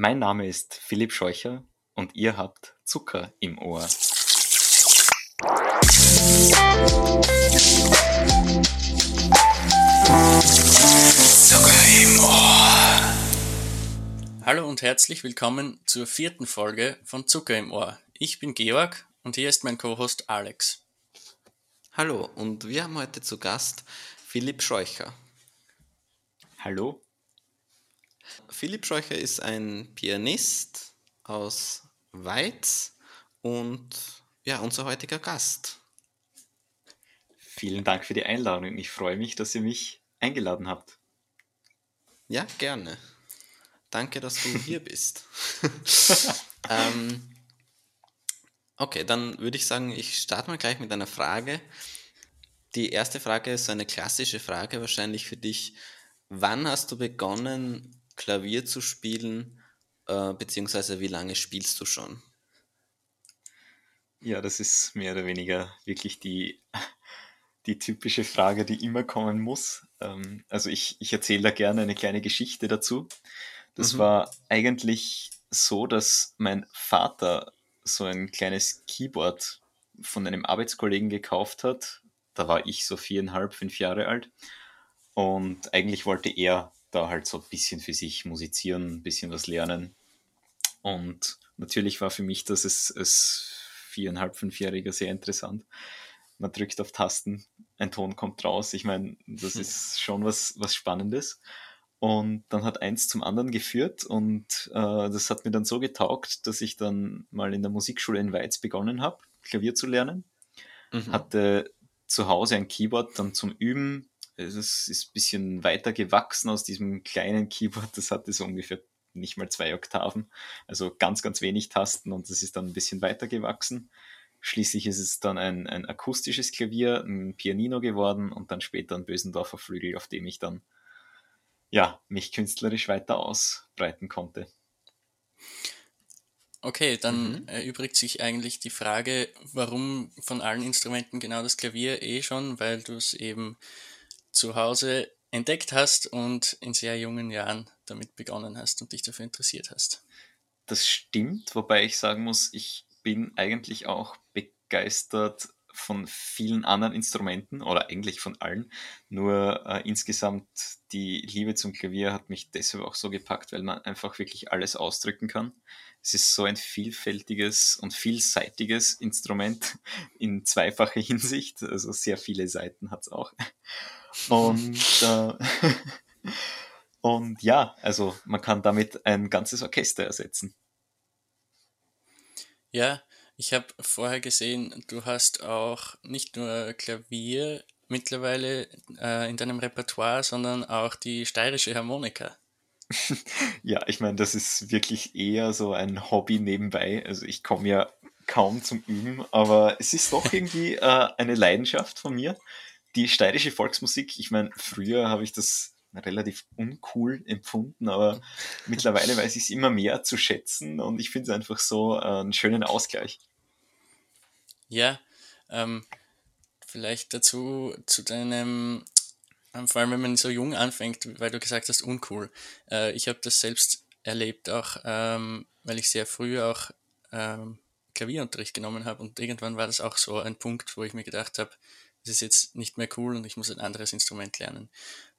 Mein Name ist Philipp Scheucher und ihr habt Zucker im Ohr. Zucker im Ohr. Hallo und herzlich willkommen zur vierten Folge von Zucker im Ohr. Ich bin Georg und hier ist mein Co-Host Alex. Hallo und wir haben heute zu Gast Philipp Scheucher. Hallo. Philipp Scheucher ist ein Pianist aus Weiz und ja, unser heutiger Gast. Vielen Dank für die Einladung. Ich freue mich, dass ihr mich eingeladen habt. Ja, gerne. Danke, dass du hier bist. ähm, okay, dann würde ich sagen, ich starte mal gleich mit einer Frage. Die erste Frage ist eine klassische Frage wahrscheinlich für dich. Wann hast du begonnen, Klavier zu spielen, äh, beziehungsweise wie lange spielst du schon? Ja, das ist mehr oder weniger wirklich die, die typische Frage, die immer kommen muss. Ähm, also ich, ich erzähle da gerne eine kleine Geschichte dazu. Das mhm. war eigentlich so, dass mein Vater so ein kleines Keyboard von einem Arbeitskollegen gekauft hat. Da war ich so viereinhalb, fünf Jahre alt. Und eigentlich wollte er da halt so ein bisschen für sich musizieren, ein bisschen was lernen. Und natürlich war für mich das als, als viereinhalb, fünfjähriger sehr interessant. Man drückt auf Tasten, ein Ton kommt raus. Ich meine, das hm. ist schon was, was Spannendes. Und dann hat eins zum anderen geführt und äh, das hat mir dann so getaugt, dass ich dann mal in der Musikschule in Weiz begonnen habe, Klavier zu lernen. Mhm. Hatte zu Hause ein Keyboard dann zum Üben es ist ein bisschen weiter gewachsen aus diesem kleinen Keyboard. Das hatte so ungefähr nicht mal zwei Oktaven. Also ganz, ganz wenig Tasten und das ist dann ein bisschen weiter gewachsen. Schließlich ist es dann ein, ein akustisches Klavier, ein Pianino geworden und dann später ein Bösendorfer Flügel, auf dem ich dann ja, mich künstlerisch weiter ausbreiten konnte. Okay, dann mhm. erübrigt sich eigentlich die Frage, warum von allen Instrumenten genau das Klavier eh schon, weil du es eben zu Hause entdeckt hast und in sehr jungen Jahren damit begonnen hast und dich dafür interessiert hast. Das stimmt, wobei ich sagen muss, ich bin eigentlich auch begeistert von vielen anderen Instrumenten oder eigentlich von allen. Nur äh, insgesamt die Liebe zum Klavier hat mich deshalb auch so gepackt, weil man einfach wirklich alles ausdrücken kann. Es ist so ein vielfältiges und vielseitiges Instrument in zweifacher Hinsicht. Also sehr viele Seiten hat es auch. Und, äh, und ja, also man kann damit ein ganzes Orchester ersetzen. Ja, ich habe vorher gesehen, du hast auch nicht nur Klavier mittlerweile äh, in deinem Repertoire, sondern auch die steirische Harmonika. ja, ich meine, das ist wirklich eher so ein Hobby nebenbei. Also ich komme ja kaum zum Üben, aber es ist doch irgendwie äh, eine Leidenschaft von mir die steirische Volksmusik, ich meine, früher habe ich das relativ uncool empfunden, aber mittlerweile weiß ich es immer mehr zu schätzen und ich finde es einfach so äh, einen schönen Ausgleich. Ja, ähm, vielleicht dazu zu deinem, vor allem wenn man so jung anfängt, weil du gesagt hast, uncool. Äh, ich habe das selbst erlebt, auch ähm, weil ich sehr früh auch ähm, Klavierunterricht genommen habe und irgendwann war das auch so ein Punkt, wo ich mir gedacht habe, es ist jetzt nicht mehr cool und ich muss ein anderes Instrument lernen.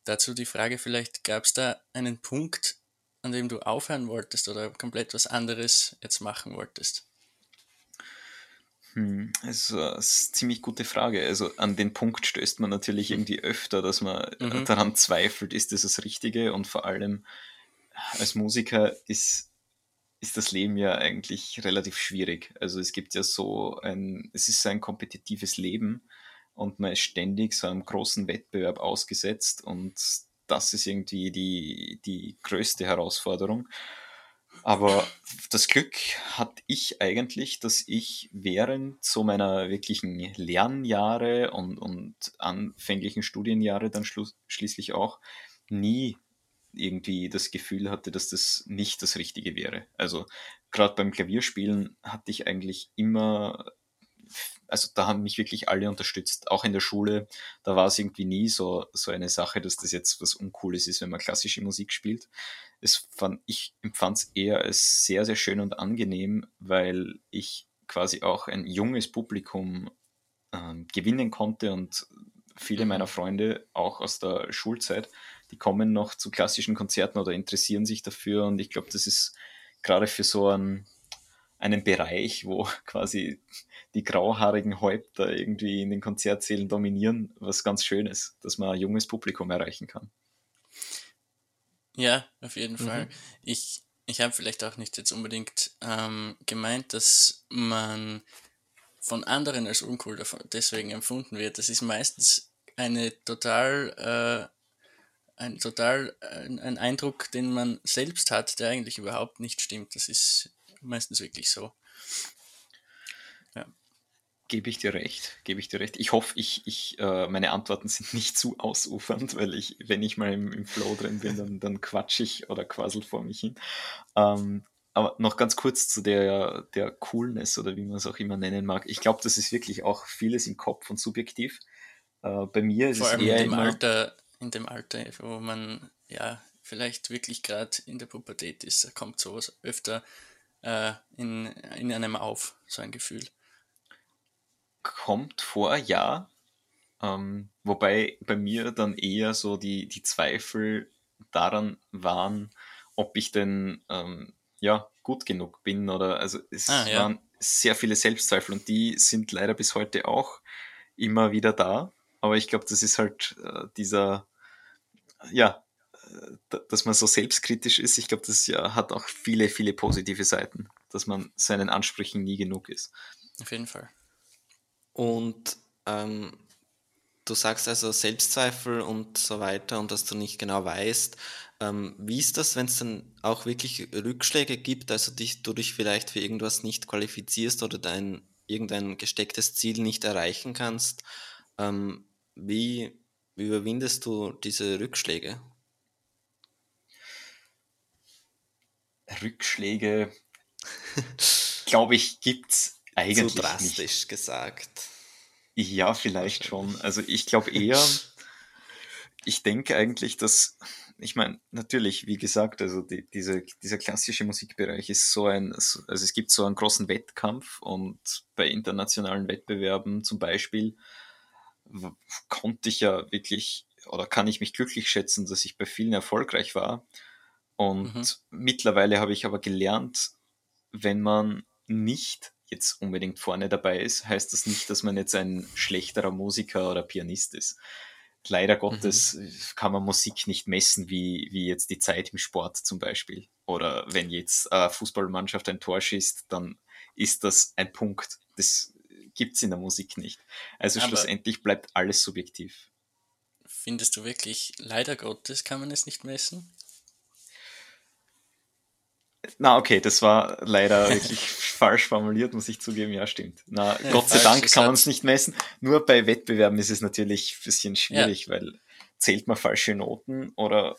Dazu die Frage vielleicht, gab es da einen Punkt, an dem du aufhören wolltest oder komplett was anderes jetzt machen wolltest? Hm, also, das ist eine ziemlich gute Frage. Also an den Punkt stößt man natürlich irgendwie öfter, dass man mhm. daran zweifelt, ist das das Richtige und vor allem als Musiker ist, ist das Leben ja eigentlich relativ schwierig. Also es gibt ja so ein, es ist ein kompetitives Leben und man ist ständig so einem großen Wettbewerb ausgesetzt und das ist irgendwie die, die größte Herausforderung. Aber das Glück hatte ich eigentlich, dass ich während so meiner wirklichen Lernjahre und, und anfänglichen Studienjahre dann schließlich auch nie irgendwie das Gefühl hatte, dass das nicht das Richtige wäre. Also gerade beim Klavierspielen hatte ich eigentlich immer also da haben mich wirklich alle unterstützt, auch in der Schule. Da war es irgendwie nie so, so eine Sache, dass das jetzt was Uncooles ist, wenn man klassische Musik spielt. es fand, ich empfand es eher als sehr, sehr schön und angenehm, weil ich quasi auch ein junges Publikum äh, gewinnen konnte und viele meiner mhm. Freunde, auch aus der Schulzeit, die kommen noch zu klassischen Konzerten oder interessieren sich dafür. Und ich glaube, das ist gerade für so einen, einen Bereich, wo quasi die grauhaarigen Häupter irgendwie in den Konzertsälen dominieren, was ganz Schönes, dass man ein junges Publikum erreichen kann. Ja, auf jeden mhm. Fall. Ich, ich habe vielleicht auch nicht jetzt unbedingt ähm, gemeint, dass man von anderen als uncool davon, deswegen empfunden wird. Das ist meistens eine total, äh, ein total ein, ein Eindruck, den man selbst hat, der eigentlich überhaupt nicht stimmt. Das ist meistens wirklich so. Gebe ich dir recht, gebe ich dir recht. Ich hoffe, ich, ich, äh, meine Antworten sind nicht zu ausufernd, weil ich, wenn ich mal im, im Flow drin bin, dann, dann quatsch ich oder quassel vor mich hin. Ähm, aber noch ganz kurz zu der, der Coolness oder wie man es auch immer nennen mag. Ich glaube, das ist wirklich auch vieles im Kopf und subjektiv. Äh, bei mir ist Vor es allem eher in dem Alter, in dem Alter, wo man ja vielleicht wirklich gerade in der Pubertät ist, da kommt sowas öfter äh, in, in einem auf, so ein Gefühl kommt vor, ja. Ähm, wobei bei mir dann eher so die, die Zweifel daran waren, ob ich denn ähm, ja gut genug bin oder also es ah, ja. waren sehr viele Selbstzweifel und die sind leider bis heute auch immer wieder da. Aber ich glaube, das ist halt äh, dieser, ja, dass man so selbstkritisch ist. Ich glaube, das ja, hat auch viele, viele positive Seiten, dass man seinen Ansprüchen nie genug ist. Auf jeden Fall. Und ähm, du sagst also Selbstzweifel und so weiter und dass du nicht genau weißt. Ähm, wie ist das, wenn es dann auch wirklich Rückschläge gibt, also dich, du dich vielleicht für irgendwas nicht qualifizierst oder dein irgendein gestecktes Ziel nicht erreichen kannst? Ähm, wie, wie überwindest du diese Rückschläge? Rückschläge, glaube ich, gibt es eigentlich Zu drastisch nicht. gesagt. Ja, vielleicht schon. Also ich glaube eher, ich denke eigentlich, dass, ich meine, natürlich, wie gesagt, also die, diese, dieser klassische Musikbereich ist so ein, also es gibt so einen großen Wettkampf und bei internationalen Wettbewerben zum Beispiel konnte ich ja wirklich oder kann ich mich glücklich schätzen, dass ich bei vielen erfolgreich war. Und mhm. mittlerweile habe ich aber gelernt, wenn man nicht jetzt unbedingt vorne dabei ist, heißt das nicht, dass man jetzt ein schlechterer Musiker oder Pianist ist. Leider. Gottes mhm. kann man Musik nicht messen, wie, wie jetzt die Zeit im Sport zum Beispiel. Oder wenn jetzt eine Fußballmannschaft ein Tor schießt, dann ist das ein Punkt. Das gibt es in der Musik nicht. Also Aber schlussendlich bleibt alles subjektiv. Findest du wirklich, leider Gottes kann man es nicht messen? Na, okay, das war leider wirklich falsch formuliert, muss ich zugeben. Ja, stimmt. Na, ja, Gott sei Dank kann man es nicht messen. Nur bei Wettbewerben ist es natürlich ein bisschen schwierig, ja. weil zählt man falsche Noten oder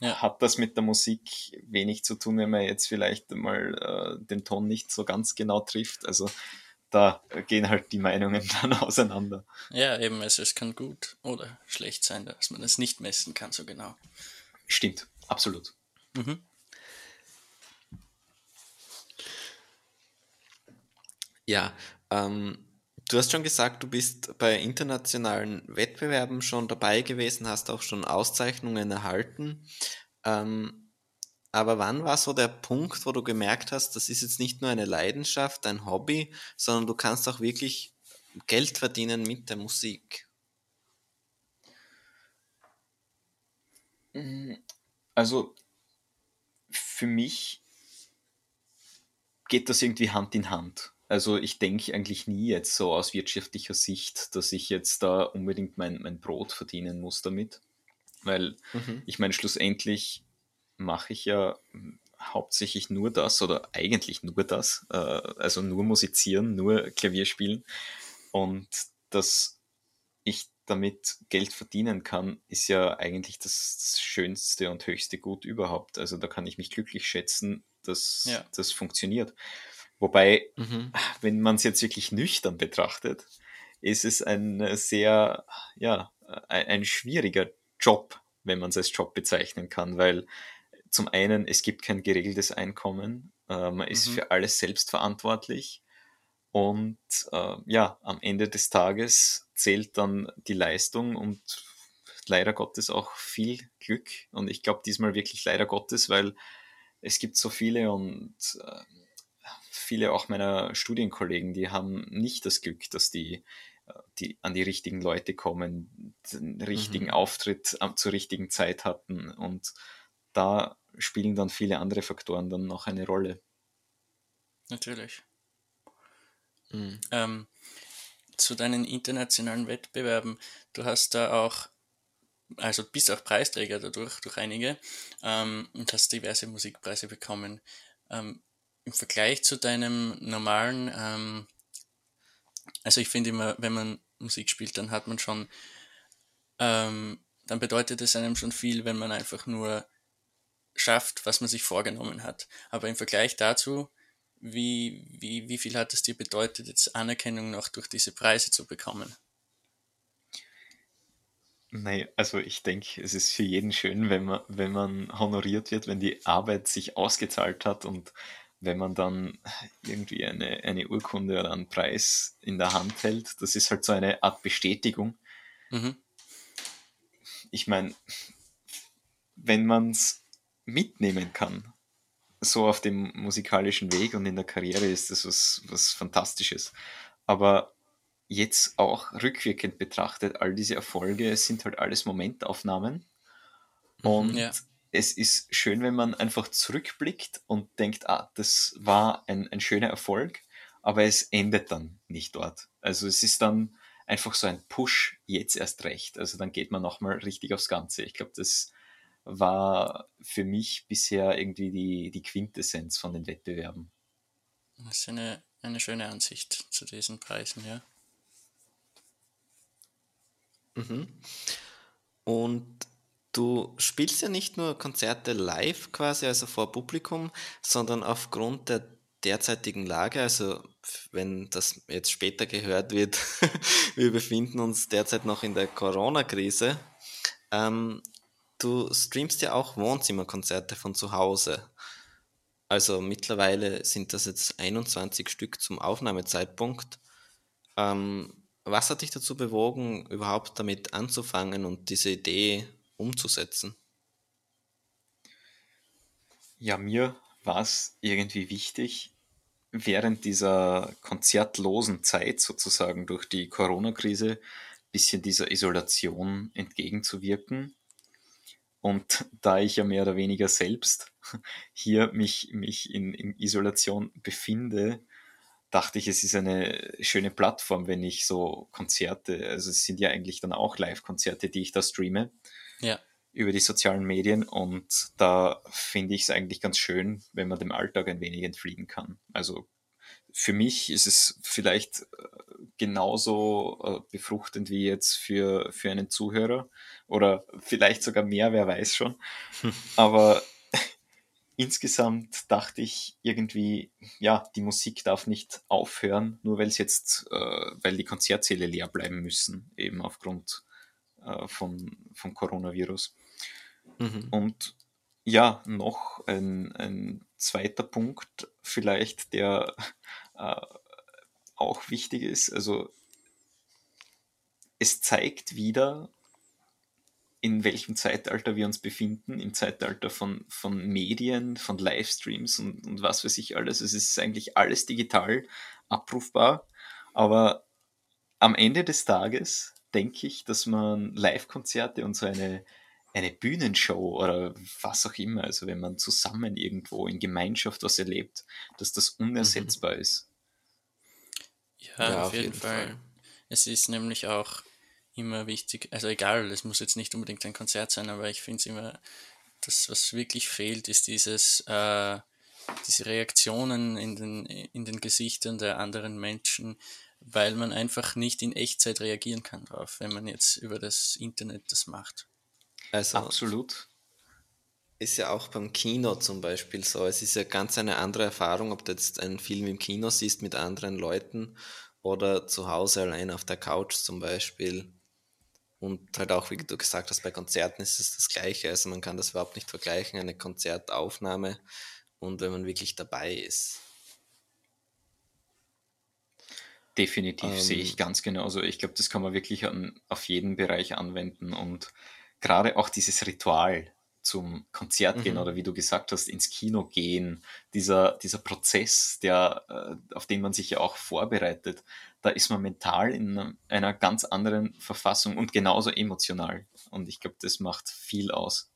ja. hat das mit der Musik wenig zu tun, wenn man jetzt vielleicht mal äh, den Ton nicht so ganz genau trifft. Also da gehen halt die Meinungen dann auseinander. Ja, eben, also es kann gut oder schlecht sein, dass man es nicht messen kann, so genau. Stimmt, absolut. Mhm. Ja, ähm, du hast schon gesagt, du bist bei internationalen Wettbewerben schon dabei gewesen, hast auch schon Auszeichnungen erhalten. Ähm, aber wann war so der Punkt, wo du gemerkt hast, das ist jetzt nicht nur eine Leidenschaft, ein Hobby, sondern du kannst auch wirklich Geld verdienen mit der Musik? Also für mich geht das irgendwie Hand in Hand. Also ich denke eigentlich nie jetzt so aus wirtschaftlicher Sicht, dass ich jetzt da unbedingt mein, mein Brot verdienen muss damit. Weil mhm. ich meine, schlussendlich mache ich ja hauptsächlich nur das oder eigentlich nur das, äh, also nur musizieren, nur Klavier spielen. Und dass ich damit Geld verdienen kann, ist ja eigentlich das, das schönste und höchste Gut überhaupt. Also da kann ich mich glücklich schätzen, dass ja. das funktioniert. Wobei, mhm. wenn man es jetzt wirklich nüchtern betrachtet, ist es ein sehr, ja, ein, ein schwieriger Job, wenn man es als Job bezeichnen kann, weil zum einen, es gibt kein geregeltes Einkommen, äh, man ist mhm. für alles selbst verantwortlich und äh, ja, am Ende des Tages zählt dann die Leistung und leider Gottes auch viel Glück. Und ich glaube diesmal wirklich leider Gottes, weil es gibt so viele und äh, viele auch meiner Studienkollegen, die haben nicht das Glück, dass die, äh, die an die richtigen Leute kommen, den richtigen mhm. Auftritt zur richtigen Zeit hatten. Und da spielen dann viele andere Faktoren dann noch eine Rolle. Natürlich. Mhm. Ähm, zu deinen internationalen Wettbewerben, du hast da auch, also bist auch Preisträger dadurch, durch einige, ähm, und hast diverse Musikpreise bekommen. Ähm, Im Vergleich zu deinem normalen, ähm, also ich finde immer, wenn man Musik spielt, dann hat man schon, ähm, dann bedeutet es einem schon viel, wenn man einfach nur schafft, was man sich vorgenommen hat. Aber im Vergleich dazu wie, wie, wie viel hat es dir bedeutet, jetzt Anerkennung noch durch diese Preise zu bekommen? Nein, also ich denke, es ist für jeden schön, wenn man, wenn man honoriert wird, wenn die Arbeit sich ausgezahlt hat und wenn man dann irgendwie eine, eine Urkunde oder einen Preis in der Hand hält. Das ist halt so eine Art Bestätigung. Mhm. Ich meine, wenn man es mitnehmen kann, so auf dem musikalischen Weg und in der Karriere ist das was, was Fantastisches. Aber jetzt auch rückwirkend betrachtet, all diese Erfolge sind halt alles Momentaufnahmen. Mhm, und ja. Es ist schön, wenn man einfach zurückblickt und denkt, ah, das war ein, ein schöner Erfolg, aber es endet dann nicht dort. Also es ist dann einfach so ein Push, jetzt erst recht. Also dann geht man nochmal richtig aufs Ganze. Ich glaube, das war für mich bisher irgendwie die, die Quintessenz von den Wettbewerben. Das ist eine, eine schöne Ansicht zu diesen Preisen, ja. Mhm. Und du spielst ja nicht nur Konzerte live quasi, also vor Publikum, sondern aufgrund der derzeitigen Lage, also wenn das jetzt später gehört wird, wir befinden uns derzeit noch in der Corona-Krise, ähm, du streamst ja auch Wohnzimmerkonzerte von zu Hause. Also mittlerweile sind das jetzt 21 Stück zum Aufnahmezeitpunkt. Ähm, was hat dich dazu bewogen, überhaupt damit anzufangen und diese Idee umzusetzen? Ja, mir war es irgendwie wichtig, während dieser konzertlosen Zeit sozusagen durch die Corona-Krise bisschen dieser Isolation entgegenzuwirken und da ich ja mehr oder weniger selbst hier mich, mich in, in Isolation befinde, dachte ich, es ist eine schöne Plattform, wenn ich so Konzerte, also es sind ja eigentlich dann auch Live-Konzerte, die ich da streame. Ja. Über die sozialen Medien und da finde ich es eigentlich ganz schön, wenn man dem Alltag ein wenig entfliehen kann. Also für mich ist es vielleicht äh, genauso äh, befruchtend wie jetzt für, für einen Zuhörer oder vielleicht sogar mehr, wer weiß schon. Aber insgesamt dachte ich irgendwie, ja, die Musik darf nicht aufhören, nur weil es jetzt, äh, weil die Konzertsäle leer bleiben müssen, eben aufgrund äh, von, vom Coronavirus. Mhm. Und ja, noch ein, ein zweiter Punkt vielleicht, der äh, auch wichtig ist. Also es zeigt wieder, in welchem Zeitalter wir uns befinden, im Zeitalter von, von Medien, von Livestreams und, und was weiß ich alles. Es ist eigentlich alles digital abrufbar, aber am Ende des Tages denke ich, dass man Live-Konzerte und so eine, eine Bühnenshow oder was auch immer, also wenn man zusammen irgendwo in Gemeinschaft was erlebt, dass das unersetzbar mhm. ist. Ja, ja auf, auf, jeden, jeden Fall. Fall. Es ist nämlich auch immer wichtig, also egal, es muss jetzt nicht unbedingt ein Konzert sein, aber ich finde es immer, das, was wirklich fehlt, ist dieses, äh, diese Reaktionen in den, in den Gesichtern der anderen Menschen, weil man einfach nicht in Echtzeit reagieren kann drauf, wenn man jetzt über das Internet das macht. Also, Absolut. Ist ja auch beim Kino zum Beispiel so. Es ist ja ganz eine andere Erfahrung, ob du jetzt einen Film im Kino siehst mit anderen Leuten oder zu Hause allein auf der Couch zum Beispiel. Und halt auch, wie du gesagt hast, bei Konzerten ist es das Gleiche. Also man kann das überhaupt nicht vergleichen, eine Konzertaufnahme und wenn man wirklich dabei ist. Definitiv ähm, sehe ich ganz genauso. Ich glaube, das kann man wirklich an, auf jeden Bereich anwenden und gerade auch dieses Ritual zum Konzert gehen mhm. oder wie du gesagt hast, ins Kino gehen, dieser, dieser Prozess, der, äh, auf den man sich ja auch vorbereitet, da ist man mental in einer ganz anderen Verfassung und genauso emotional. Und ich glaube, das macht viel aus.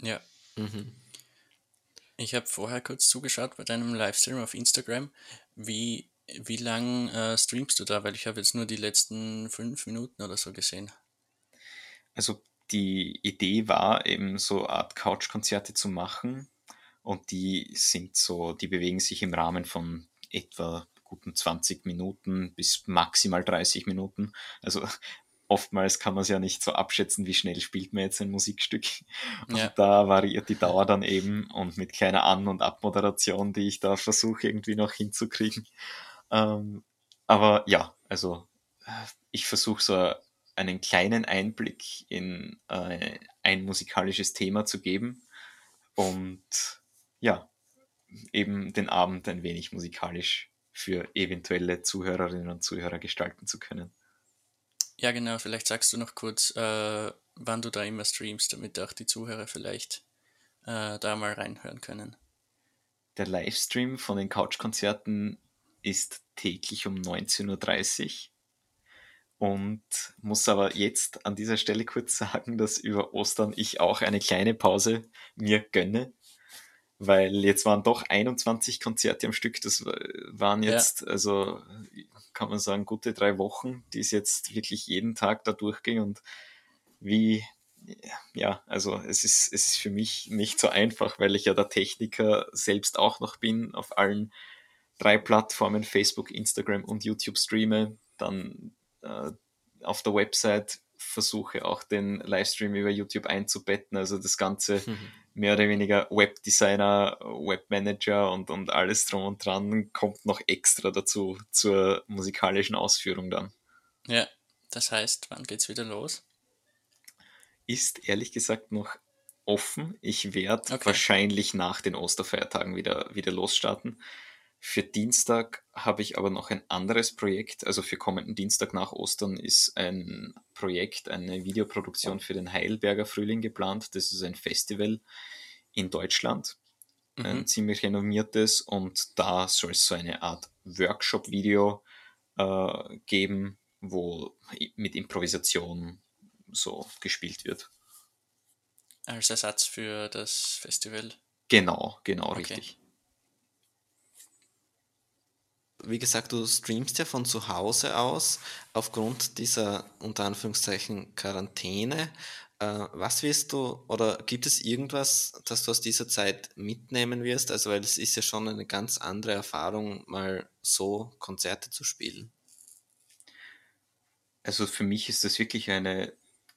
Ja. Mhm. Ich habe vorher kurz zugeschaut bei deinem Livestream auf Instagram. Wie, wie lang äh, streamst du da? Weil ich habe jetzt nur die letzten fünf Minuten oder so gesehen. Also die Idee war eben so Art Couch-Konzerte zu machen. Und die sind so, die bewegen sich im Rahmen von etwa guten 20 Minuten bis maximal 30 Minuten. Also oftmals kann man es ja nicht so abschätzen, wie schnell spielt man jetzt ein Musikstück. Und ja. da variiert die Dauer dann eben und mit kleiner An- und Abmoderation, die ich da versuche irgendwie noch hinzukriegen. Ähm, aber ja, also äh, ich versuche so einen kleinen Einblick in äh, ein musikalisches Thema zu geben und ja, eben den Abend ein wenig musikalisch für eventuelle Zuhörerinnen und Zuhörer gestalten zu können. Ja, genau, vielleicht sagst du noch kurz, äh, wann du da immer streamst, damit auch die Zuhörer vielleicht äh, da mal reinhören können. Der Livestream von den Couchkonzerten ist täglich um 19.30 Uhr und muss aber jetzt an dieser Stelle kurz sagen, dass über Ostern ich auch eine kleine Pause mir gönne, weil jetzt waren doch 21 Konzerte am Stück, das waren jetzt, ja. also kann man sagen, gute drei Wochen, die es jetzt wirklich jeden Tag da durchging und wie, ja, also es ist, es ist für mich nicht so einfach, weil ich ja der Techniker selbst auch noch bin, auf allen drei Plattformen, Facebook, Instagram und YouTube streame, dann äh, auf der Website versuche auch den Livestream über YouTube einzubetten, also das Ganze mhm. mehr oder weniger Webdesigner, Webmanager und, und alles drum und dran kommt noch extra dazu zur musikalischen Ausführung dann. Ja, das heißt, wann geht's wieder los? Ist ehrlich gesagt noch offen. Ich werde okay. wahrscheinlich nach den Osterfeiertagen wieder, wieder losstarten. Für Dienstag habe ich aber noch ein anderes Projekt. Also für kommenden Dienstag nach Ostern ist ein Projekt, eine Videoproduktion für den Heilberger Frühling geplant. Das ist ein Festival in Deutschland, mhm. ein ziemlich renommiertes. Und da soll es so eine Art Workshop-Video äh, geben, wo mit Improvisation so gespielt wird. Als Ersatz für das Festival? Genau, genau, okay. richtig wie gesagt, du streamst ja von zu Hause aus aufgrund dieser unter Anführungszeichen Quarantäne. Äh, was wirst du oder gibt es irgendwas, das du aus dieser Zeit mitnehmen wirst? Also, weil es ist ja schon eine ganz andere Erfahrung, mal so Konzerte zu spielen. Also für mich ist das wirklich eine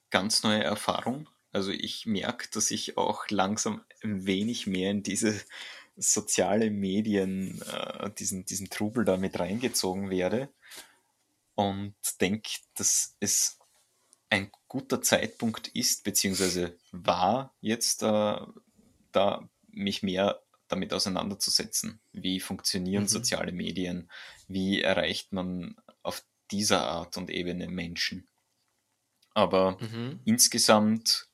ganz neue Erfahrung. Also ich merke, dass ich auch langsam ein wenig mehr in diese soziale Medien, äh, diesen, diesen Trubel da mit reingezogen werde und denke, dass es ein guter Zeitpunkt ist, beziehungsweise war jetzt äh, da mich mehr damit auseinanderzusetzen. Wie funktionieren mhm. soziale Medien? Wie erreicht man auf dieser Art und Ebene Menschen? Aber mhm. insgesamt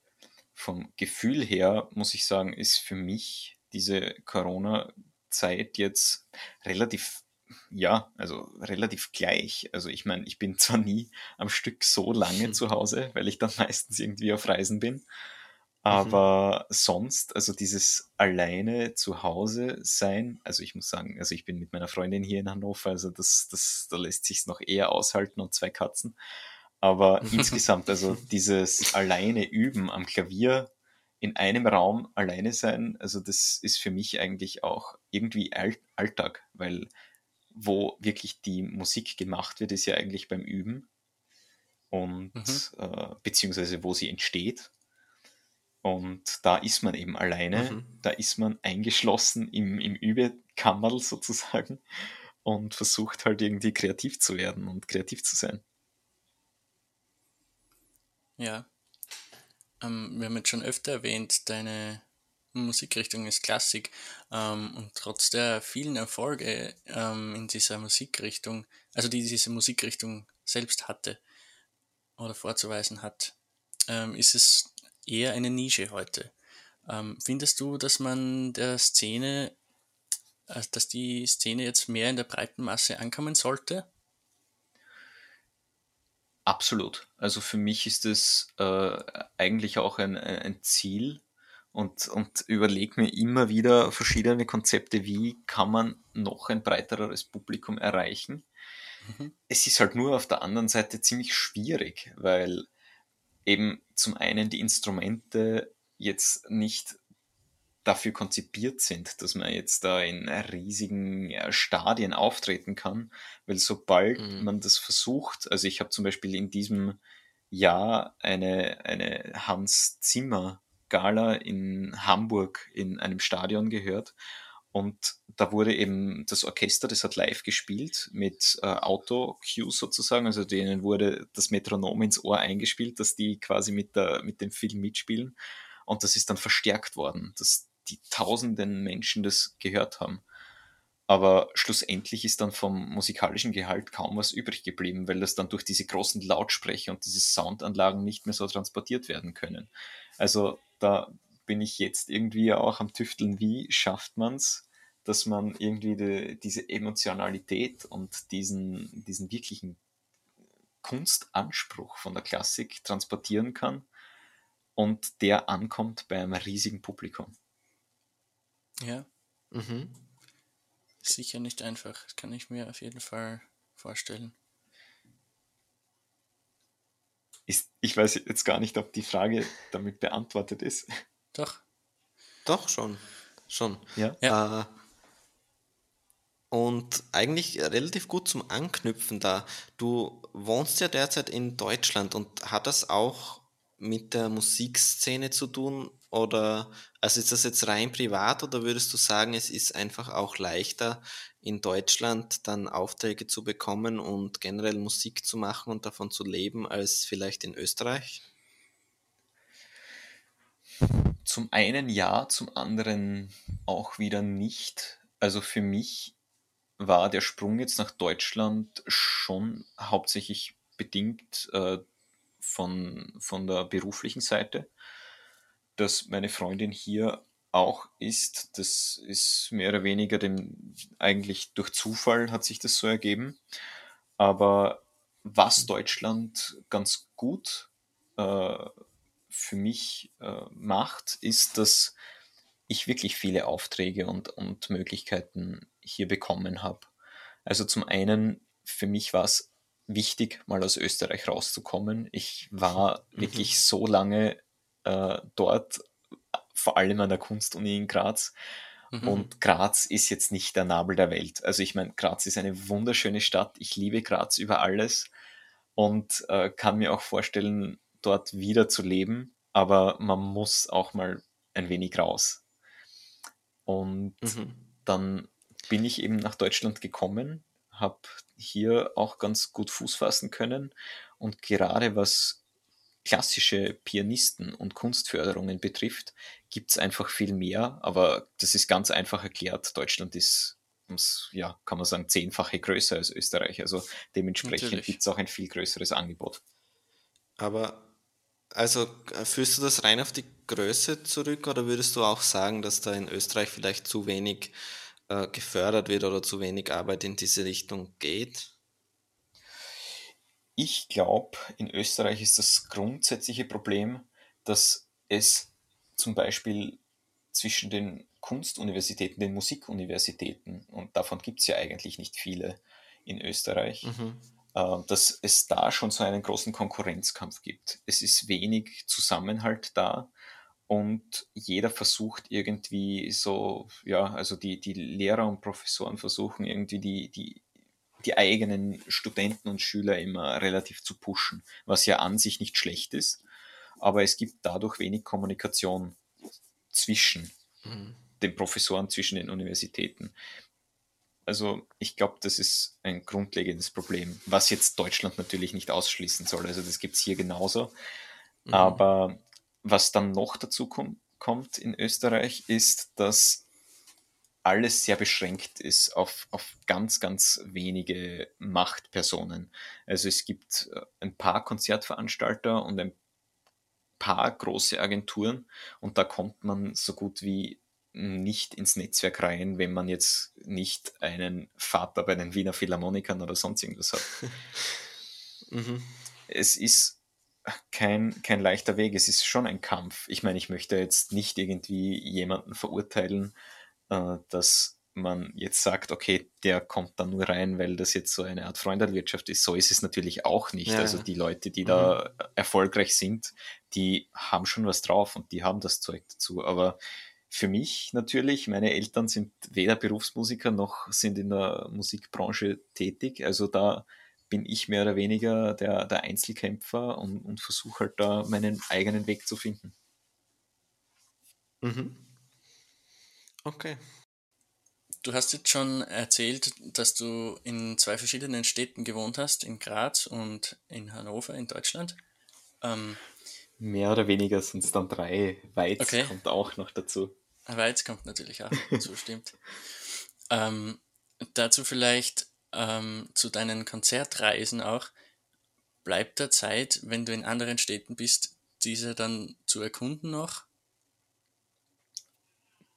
vom Gefühl her muss ich sagen, ist für mich diese Corona-Zeit jetzt relativ, ja, also relativ gleich. Also ich meine, ich bin zwar nie am Stück so lange hm. zu Hause, weil ich dann meistens irgendwie auf Reisen bin. Mhm. Aber mhm. sonst, also dieses alleine zu Hause sein, also ich muss sagen, also ich bin mit meiner Freundin hier in Hannover, also das, das, da lässt sich noch eher aushalten und zwei Katzen. Aber insgesamt, also dieses alleine üben am Klavier in einem Raum alleine sein, also das ist für mich eigentlich auch irgendwie Alltag, weil wo wirklich die Musik gemacht wird, ist ja eigentlich beim Üben und mhm. äh, beziehungsweise wo sie entsteht. Und da ist man eben alleine, mhm. da ist man eingeschlossen im, im Übekammerl sozusagen und versucht halt irgendwie kreativ zu werden und kreativ zu sein. Ja. Ähm, wir haben jetzt schon öfter erwähnt, deine Musikrichtung ist Klassik ähm, und trotz der vielen Erfolge ähm, in dieser Musikrichtung, also die diese Musikrichtung selbst hatte oder vorzuweisen hat, ähm, ist es eher eine Nische heute. Ähm, findest du, dass man der Szene, äh, dass die Szene jetzt mehr in der breiten Masse ankommen sollte? Absolut. Also für mich ist es äh, eigentlich auch ein, ein Ziel und, und überlege mir immer wieder verschiedene Konzepte, wie kann man noch ein breiteres Publikum erreichen. Mhm. Es ist halt nur auf der anderen Seite ziemlich schwierig, weil eben zum einen die Instrumente jetzt nicht dafür konzipiert sind, dass man jetzt da in riesigen Stadien auftreten kann, weil sobald mhm. man das versucht, also ich habe zum Beispiel in diesem Jahr eine, eine Hans Zimmer Gala in Hamburg in einem Stadion gehört und da wurde eben das Orchester, das hat live gespielt mit äh, Auto-Cue sozusagen, also denen wurde das Metronom ins Ohr eingespielt, dass die quasi mit, der, mit dem Film mitspielen und das ist dann verstärkt worden, dass die tausenden Menschen das gehört haben. Aber schlussendlich ist dann vom musikalischen Gehalt kaum was übrig geblieben, weil das dann durch diese großen Lautsprecher und diese Soundanlagen nicht mehr so transportiert werden können. Also da bin ich jetzt irgendwie auch am Tüfteln, wie schafft man es, dass man irgendwie die, diese Emotionalität und diesen, diesen wirklichen Kunstanspruch von der Klassik transportieren kann und der ankommt bei einem riesigen Publikum. Ja. Mhm. Sicher nicht einfach. Das kann ich mir auf jeden Fall vorstellen. Ist, ich weiß jetzt gar nicht, ob die Frage damit beantwortet ist. Doch. Doch, schon. Schon. Ja. ja. Äh, und eigentlich relativ gut zum Anknüpfen da. Du wohnst ja derzeit in Deutschland und hat das auch mit der Musikszene zu tun? Oder also ist das jetzt rein privat oder würdest du sagen, es ist einfach auch leichter in Deutschland dann Aufträge zu bekommen und generell Musik zu machen und davon zu leben als vielleicht in Österreich? Zum einen ja, zum anderen auch wieder nicht. Also für mich war der Sprung jetzt nach Deutschland schon hauptsächlich bedingt äh, von, von der beruflichen Seite. Dass meine Freundin hier auch ist, das ist mehr oder weniger dem, eigentlich durch Zufall hat sich das so ergeben. Aber was Deutschland ganz gut äh, für mich äh, macht, ist, dass ich wirklich viele Aufträge und, und Möglichkeiten hier bekommen habe. Also zum einen, für mich war es wichtig, mal aus Österreich rauszukommen. Ich war mhm. wirklich so lange äh, dort, vor allem an der Kunstuni in Graz. Mhm. Und Graz ist jetzt nicht der Nabel der Welt. Also ich meine, Graz ist eine wunderschöne Stadt. Ich liebe Graz über alles und äh, kann mir auch vorstellen, dort wieder zu leben. Aber man muss auch mal ein wenig raus. Und mhm. dann bin ich eben nach Deutschland gekommen habe hier auch ganz gut Fuß fassen können. Und gerade was klassische Pianisten und Kunstförderungen betrifft, gibt es einfach viel mehr. Aber das ist ganz einfach erklärt. Deutschland ist, ja, kann man sagen, zehnfache größer als Österreich. Also dementsprechend gibt es auch ein viel größeres Angebot. Aber also führst du das rein auf die Größe zurück oder würdest du auch sagen, dass da in Österreich vielleicht zu wenig äh, gefördert wird oder zu wenig Arbeit in diese Richtung geht? Ich glaube, in Österreich ist das grundsätzliche Problem, dass es zum Beispiel zwischen den Kunstuniversitäten, den Musikuniversitäten, und davon gibt es ja eigentlich nicht viele in Österreich, mhm. äh, dass es da schon so einen großen Konkurrenzkampf gibt. Es ist wenig Zusammenhalt da und jeder versucht irgendwie so, ja, also die, die Lehrer und Professoren versuchen irgendwie die, die, die eigenen Studenten und Schüler immer relativ zu pushen, was ja an sich nicht schlecht ist, aber es gibt dadurch wenig Kommunikation zwischen mhm. den Professoren, zwischen den Universitäten. Also ich glaube, das ist ein grundlegendes Problem, was jetzt Deutschland natürlich nicht ausschließen soll. Also das gibt es hier genauso. Mhm. Aber was dann noch dazu kom kommt in Österreich, ist, dass alles sehr beschränkt ist auf, auf ganz, ganz wenige Machtpersonen. Also es gibt äh, ein paar Konzertveranstalter und ein paar große Agenturen und da kommt man so gut wie nicht ins Netzwerk rein, wenn man jetzt nicht einen Vater bei den Wiener Philharmonikern oder sonst irgendwas hat. mhm. Es ist kein, kein leichter Weg, es ist schon ein Kampf. Ich meine, ich möchte jetzt nicht irgendwie jemanden verurteilen, äh, dass man jetzt sagt, okay, der kommt da nur rein, weil das jetzt so eine Art Freundelwirtschaft ist. So ist es natürlich auch nicht. Ja. Also die Leute, die mhm. da erfolgreich sind, die haben schon was drauf und die haben das Zeug dazu. Aber für mich natürlich, meine Eltern sind weder Berufsmusiker noch sind in der Musikbranche tätig. Also da bin ich mehr oder weniger der, der Einzelkämpfer und, und versuche halt da meinen eigenen Weg zu finden. Mhm. Okay. Du hast jetzt schon erzählt, dass du in zwei verschiedenen Städten gewohnt hast, in Graz und in Hannover in Deutschland. Ähm, Mehr oder weniger sind es dann drei. Weiz okay. kommt auch noch dazu. Weiz kommt natürlich auch dazu, stimmt. Ähm, dazu vielleicht ähm, zu deinen Konzertreisen auch. Bleibt da Zeit, wenn du in anderen Städten bist, diese dann zu erkunden noch?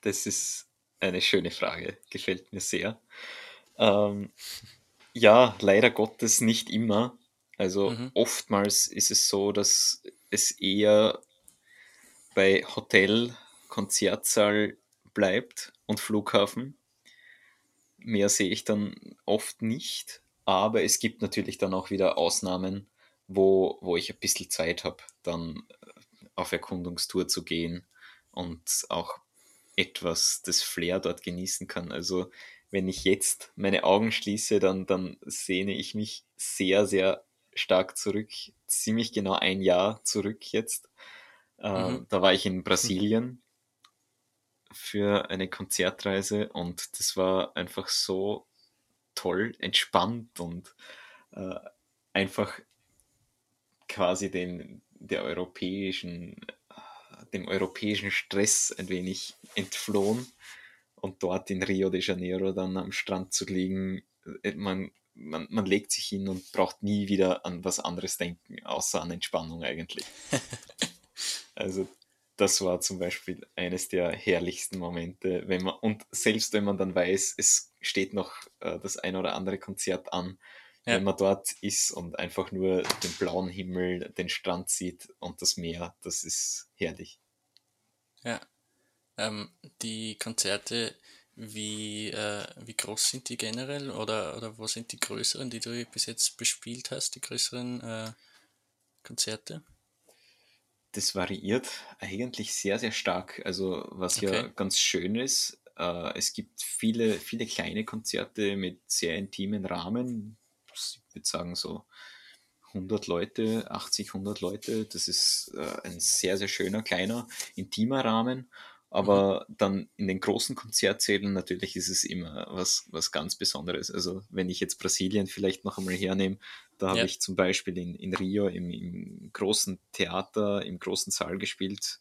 Das ist eine schöne Frage, gefällt mir sehr. Ähm, ja, leider Gottes nicht immer. Also mhm. oftmals ist es so, dass es eher bei Hotel, Konzertsaal bleibt und Flughafen. Mehr sehe ich dann oft nicht, aber es gibt natürlich dann auch wieder Ausnahmen, wo, wo ich ein bisschen Zeit habe, dann auf Erkundungstour zu gehen und auch etwas das Flair dort genießen kann. Also wenn ich jetzt meine Augen schließe, dann, dann sehne ich mich sehr, sehr stark zurück, ziemlich genau ein Jahr zurück jetzt. Äh, mhm. Da war ich in Brasilien für eine Konzertreise und das war einfach so toll, entspannt und äh, einfach quasi den, der europäischen dem europäischen Stress ein wenig entflohen und dort in Rio de Janeiro dann am Strand zu liegen. Äh, man, man, man legt sich hin und braucht nie wieder an was anderes denken, außer an Entspannung eigentlich. also das war zum Beispiel eines der herrlichsten Momente, wenn man, und selbst wenn man dann weiß, es steht noch äh, das ein oder andere Konzert an, ja. wenn man dort ist und einfach nur den blauen Himmel, den Strand sieht und das Meer, das ist herrlich. Ja. Ähm, die Konzerte, wie, äh, wie groß sind die generell oder, oder wo sind die größeren, die du bis jetzt bespielt hast, die größeren äh, Konzerte? Das variiert eigentlich sehr, sehr stark. Also was okay. ja ganz schön ist, äh, es gibt viele, viele kleine Konzerte mit sehr intimen Rahmen. Würde sagen so 100 Leute, 80, 100 Leute. Das ist äh, ein sehr, sehr schöner, kleiner, intimer Rahmen. Aber mhm. dann in den großen Konzertsälen natürlich ist es immer was, was ganz Besonderes. Also wenn ich jetzt Brasilien vielleicht noch einmal hernehme, da habe ja. ich zum Beispiel in, in Rio im, im großen Theater, im großen Saal gespielt.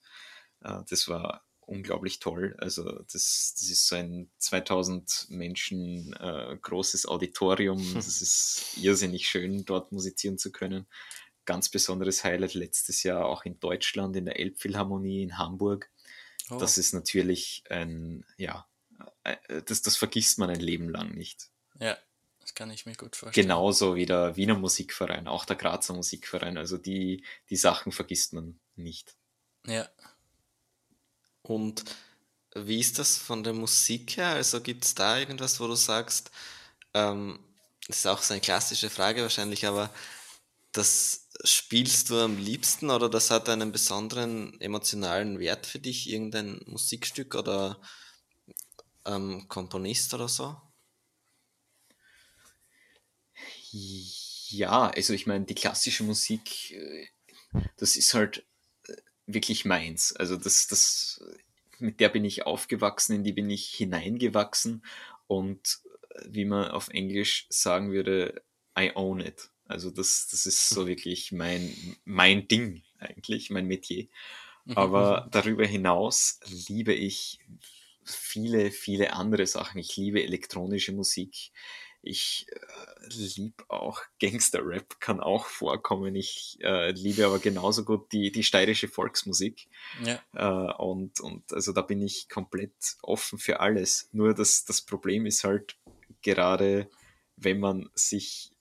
Äh, das war unglaublich toll. Also das, das ist so ein 2000 Menschen äh, großes Auditorium. Hm. Das ist irrsinnig schön, dort musizieren zu können. Ganz besonderes Highlight letztes Jahr auch in Deutschland, in der Elbphilharmonie in Hamburg. Oh. Das ist natürlich ein, ja, äh, das, das vergisst man ein Leben lang nicht. Ja, das kann ich mir gut vorstellen. Genauso wie der Wiener Musikverein, auch der Grazer Musikverein. Also die, die Sachen vergisst man nicht. Ja, und wie ist das von der Musik her? Also gibt es da irgendwas, wo du sagst, ähm, das ist auch so eine klassische Frage wahrscheinlich, aber das spielst du am liebsten oder das hat einen besonderen emotionalen Wert für dich, irgendein Musikstück oder ähm, Komponist oder so? Ja, also ich meine, die klassische Musik, äh, das ist halt wirklich meins. Also das, das, mit der bin ich aufgewachsen, in die bin ich hineingewachsen und äh, wie man auf Englisch sagen würde, I own it. Also das, das ist so wirklich mein, mein Ding eigentlich, mein Metier. Mhm. Aber darüber hinaus liebe ich viele, viele andere Sachen. Ich liebe elektronische Musik. Ich äh, liebe auch Gangster-Rap, kann auch vorkommen. Ich äh, liebe aber genauso gut die, die steirische Volksmusik. Ja. Äh, und, und also da bin ich komplett offen für alles. Nur das, das Problem ist halt gerade, wenn man sich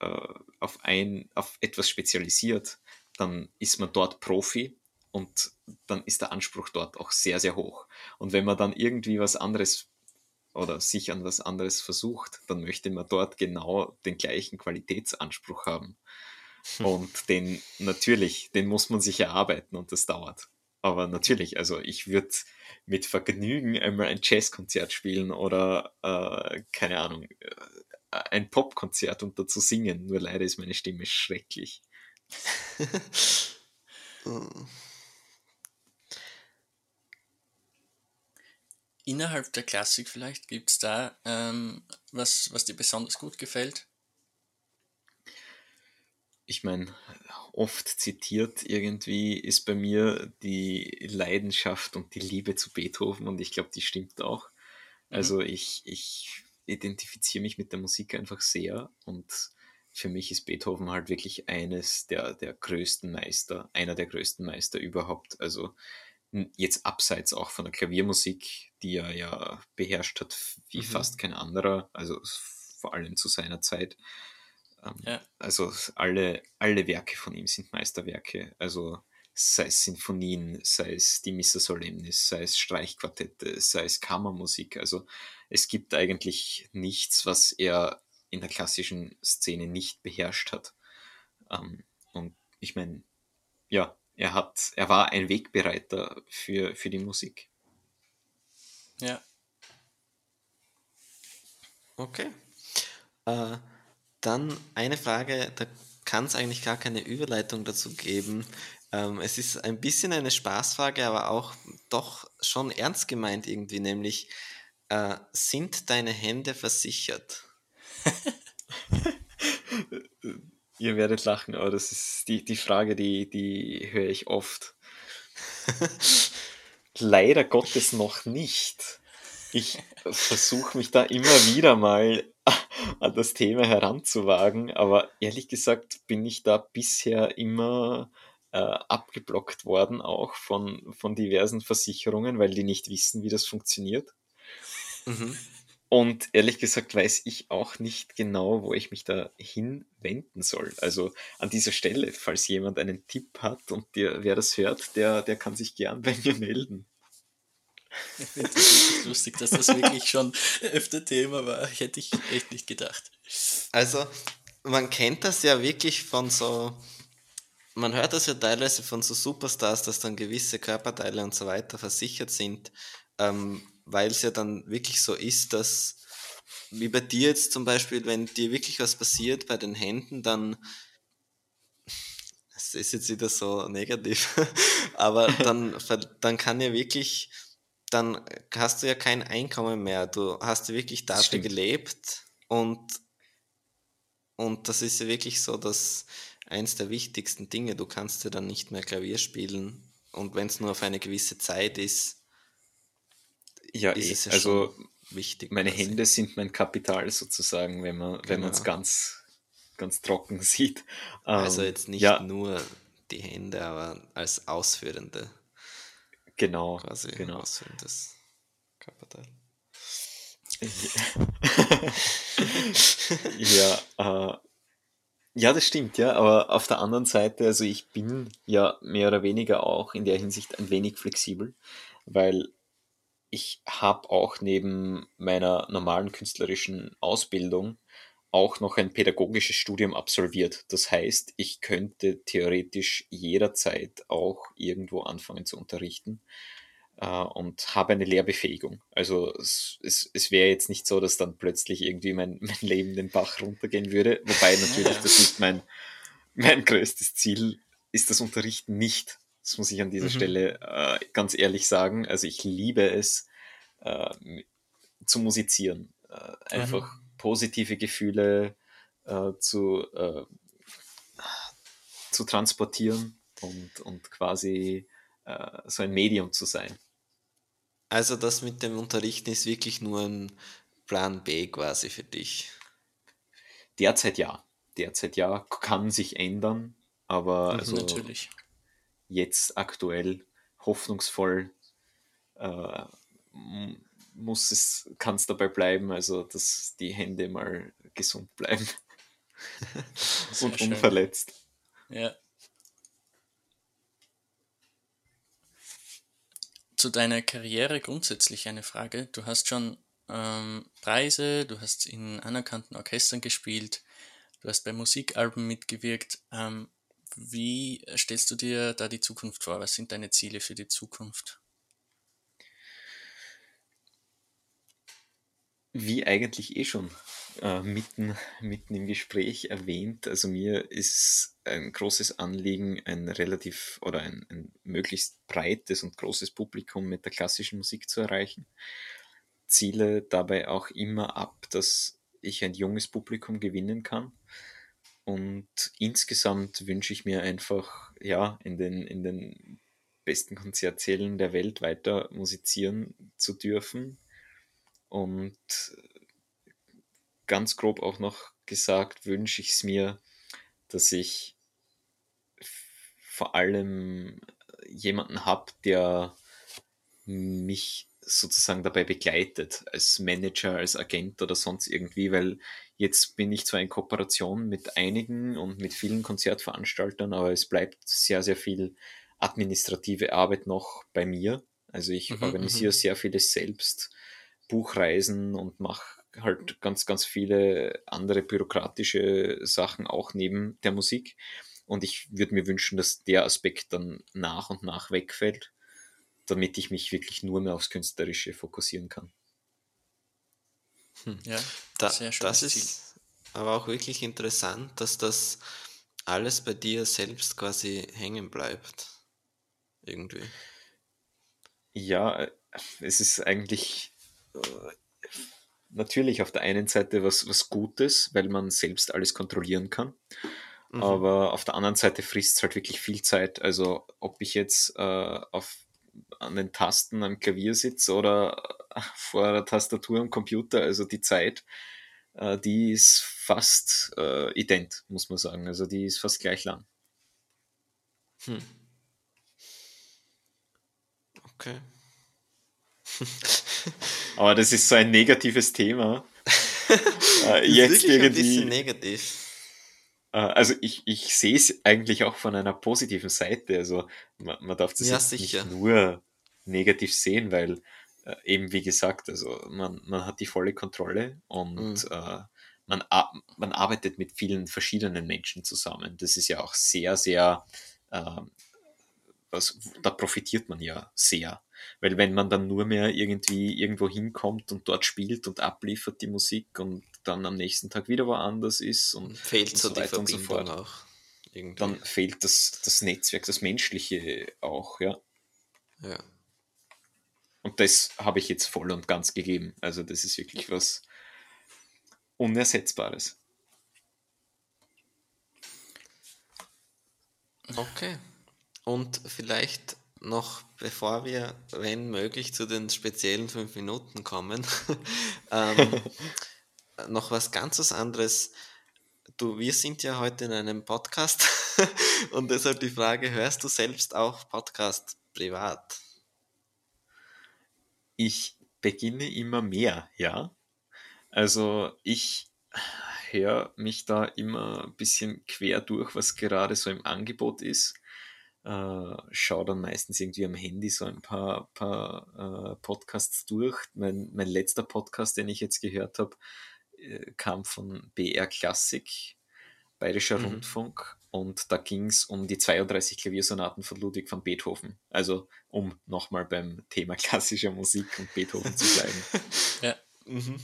äh, auf ein, auf etwas spezialisiert, dann ist man dort Profi und dann ist der Anspruch dort auch sehr, sehr hoch. Und wenn man dann irgendwie was anderes oder sich an was anderes versucht, dann möchte man dort genau den gleichen Qualitätsanspruch haben. Hm. Und den natürlich, den muss man sich erarbeiten und das dauert. Aber natürlich, also ich würde mit Vergnügen einmal ein Jazzkonzert spielen oder äh, keine Ahnung, äh, ein Popkonzert und dazu singen. Nur leider ist meine Stimme schrecklich. Innerhalb der Klassik vielleicht gibt es da ähm, was, was dir besonders gut gefällt? Ich meine, oft zitiert irgendwie ist bei mir die Leidenschaft und die Liebe zu Beethoven und ich glaube, die stimmt auch. Mhm. Also ich, ich identifiziere mich mit der Musik einfach sehr und für mich ist Beethoven halt wirklich eines der, der größten Meister, einer der größten Meister überhaupt. Also jetzt abseits auch von der Klaviermusik, die er ja beherrscht hat wie mhm. fast kein anderer, also vor allem zu seiner Zeit. Ähm, ja. Also alle, alle Werke von ihm sind Meisterwerke. Also sei es Sinfonien, sei es die Missa Solemnis, sei es Streichquartette, sei es Kammermusik. Also es gibt eigentlich nichts, was er in der klassischen Szene nicht beherrscht hat. Ähm, und ich meine, ja, er hat, er war ein Wegbereiter für, für die Musik. Ja. Okay. Äh, dann eine Frage, da kann es eigentlich gar keine Überleitung dazu geben. Ähm, es ist ein bisschen eine Spaßfrage, aber auch doch schon ernst gemeint irgendwie, nämlich äh, sind deine Hände versichert? Ihr werdet lachen, aber das ist die, die Frage, die, die höre ich oft. Leider Gottes noch nicht. Ich versuche mich da immer wieder mal an das Thema heranzuwagen, aber ehrlich gesagt bin ich da bisher immer äh, abgeblockt worden, auch von, von diversen Versicherungen, weil die nicht wissen, wie das funktioniert. Mhm. Und ehrlich gesagt weiß ich auch nicht genau, wo ich mich da hinwenden soll. Also an dieser Stelle, falls jemand einen Tipp hat und der, wer das hört, der, der kann sich gern bei mir melden. Ich finde es lustig, dass das wirklich schon öfter Thema war. Hätte ich echt nicht gedacht. Also, man kennt das ja wirklich von so, man hört das ja teilweise von so Superstars, dass dann gewisse Körperteile und so weiter versichert sind. Ähm, weil es ja dann wirklich so ist, dass, wie bei dir jetzt zum Beispiel, wenn dir wirklich was passiert bei den Händen, dann, das ist jetzt wieder so negativ, aber dann, dann kann ja wirklich, dann hast du ja kein Einkommen mehr. Du hast ja wirklich dafür gelebt und, und das ist ja wirklich so, dass eins der wichtigsten Dinge, du kannst ja dann nicht mehr Klavier spielen und wenn es nur auf eine gewisse Zeit ist, ja, ist eh. ja also wichtig. Meine. Hände sind mein Kapital sozusagen, wenn man genau. es ganz ganz trocken sieht. Also ähm, jetzt nicht ja. nur die Hände, aber als Ausführende. Genau. Quasi genau. ausführendes Kapital. ja, äh, ja, das stimmt, ja, aber auf der anderen Seite, also ich bin ja mehr oder weniger auch in der Hinsicht ein wenig flexibel, weil ich habe auch neben meiner normalen künstlerischen Ausbildung auch noch ein pädagogisches Studium absolviert. Das heißt, ich könnte theoretisch jederzeit auch irgendwo anfangen zu unterrichten äh, und habe eine Lehrbefähigung. Also es, es, es wäre jetzt nicht so, dass dann plötzlich irgendwie mein, mein Leben den Bach runtergehen würde. Wobei natürlich das nicht mein, mein größtes Ziel ist, das Unterrichten nicht. Das muss ich an dieser mhm. Stelle äh, ganz ehrlich sagen. Also ich liebe es äh, zu musizieren. Äh, einfach mhm. positive Gefühle äh, zu, äh, zu transportieren. und, und quasi äh, so ein Medium zu sein. Also das mit dem Unterrichten ist wirklich nur ein Plan B quasi für dich. Derzeit ja. Derzeit ja, kann sich ändern, aber Mhm, also Natürlich. Jetzt aktuell hoffnungsvoll äh, muss es, kann es dabei bleiben, also dass die Hände mal gesund bleiben und schön. unverletzt. Ja. Zu deiner Karriere grundsätzlich eine Frage. Du hast schon ähm, Preise, du hast in anerkannten Orchestern gespielt, du hast bei Musikalben mitgewirkt. Ähm, wie stellst du dir da die Zukunft vor? Was sind deine Ziele für die Zukunft? Wie eigentlich eh schon äh, mitten, mitten im Gespräch erwähnt, also mir ist ein großes Anliegen, ein relativ oder ein, ein möglichst breites und großes Publikum mit der klassischen Musik zu erreichen. Ziele dabei auch immer ab, dass ich ein junges Publikum gewinnen kann. Und insgesamt wünsche ich mir einfach, ja, in den, in den besten Konzertsälen der Welt weiter musizieren zu dürfen. Und ganz grob auch noch gesagt, wünsche ich es mir, dass ich vor allem jemanden habe, der mich sozusagen dabei begleitet, als Manager, als Agent oder sonst irgendwie, weil jetzt bin ich zwar in Kooperation mit einigen und mit vielen Konzertveranstaltern, aber es bleibt sehr, sehr viel administrative Arbeit noch bei mir. Also ich Mhm, organisiere sehr vieles selbst, Buchreisen und mache halt ganz, ganz viele andere bürokratische Sachen auch neben der Musik. Und ich würde mir wünschen, dass der Aspekt dann nach und nach wegfällt, damit ich mich wirklich nur mehr aufs Künstlerische fokussieren kann. Ja, Da, sehr schönes das ist aber auch wirklich interessant, dass das alles bei dir selbst quasi hängen bleibt. Irgendwie. Ja, äh, es ist eigentlich äh, natürlich auf der einen Seite was, was Gutes, weil man selbst alles kontrollieren kann. Mhm. Aber auf der anderen Seite frisst es halt wirklich viel Zeit. Also ob ich jetzt äh, auf, an den Tasten am Klavier sitze oder äh, vor der Tastatur am Computer, also die Zeit, äh, die ist fast äh, ident, muss man sagen. Also die ist fast gleich lang. Hm. Okay. Aber das ist so ein negatives Thema. äh, Ist jetzt wirklich ein irgendwie. bisschen negativ. Äh, Also ich, ich sehe es eigentlich auch von einer positiven Seite. Also man, man darf das Ja, nicht nur negativ sehen, weil äh, eben wie gesagt, also man, man hat die volle Kontrolle und Mhm. äh, man, man arbeitet mit vielen verschiedenen Menschen zusammen. Das ist ja auch sehr, sehr, ähm, was, da profitiert man ja sehr. Weil wenn man dann nur mehr irgendwie irgendwo hinkommt und dort spielt und abliefert die Musik und dann am nächsten Tag wieder woanders ist und Fehlt und so so die weiter und so fort. auch. Irgendwie. dann fehlt das, das Netzwerk, das Menschliche auch, ja. ja. Und das habe ich jetzt voll und ganz gegeben. Also das ist wirklich was Unersetzbares. Okay. Und vielleicht noch, bevor wir, wenn möglich, zu den speziellen fünf Minuten kommen, ähm, noch was ganz was anderes. Du, wir sind ja heute in einem Podcast und deshalb die Frage, hörst du selbst auch Podcast privat? Ich beginne immer mehr, ja. Also ich höre mich da immer ein bisschen quer durch, was gerade so im Angebot ist. Äh, schaue dann meistens irgendwie am Handy so ein paar, paar äh, Podcasts durch. Mein, mein letzter Podcast, den ich jetzt gehört habe, äh, kam von BR Klassik, Bayerischer Mhm. Rundfunk. Und da ging es um die 32 Klaviersonaten von Ludwig van Beethoven. Also um nochmal beim Thema klassischer Musik und Beethoven zu bleiben. Ja, Mhm.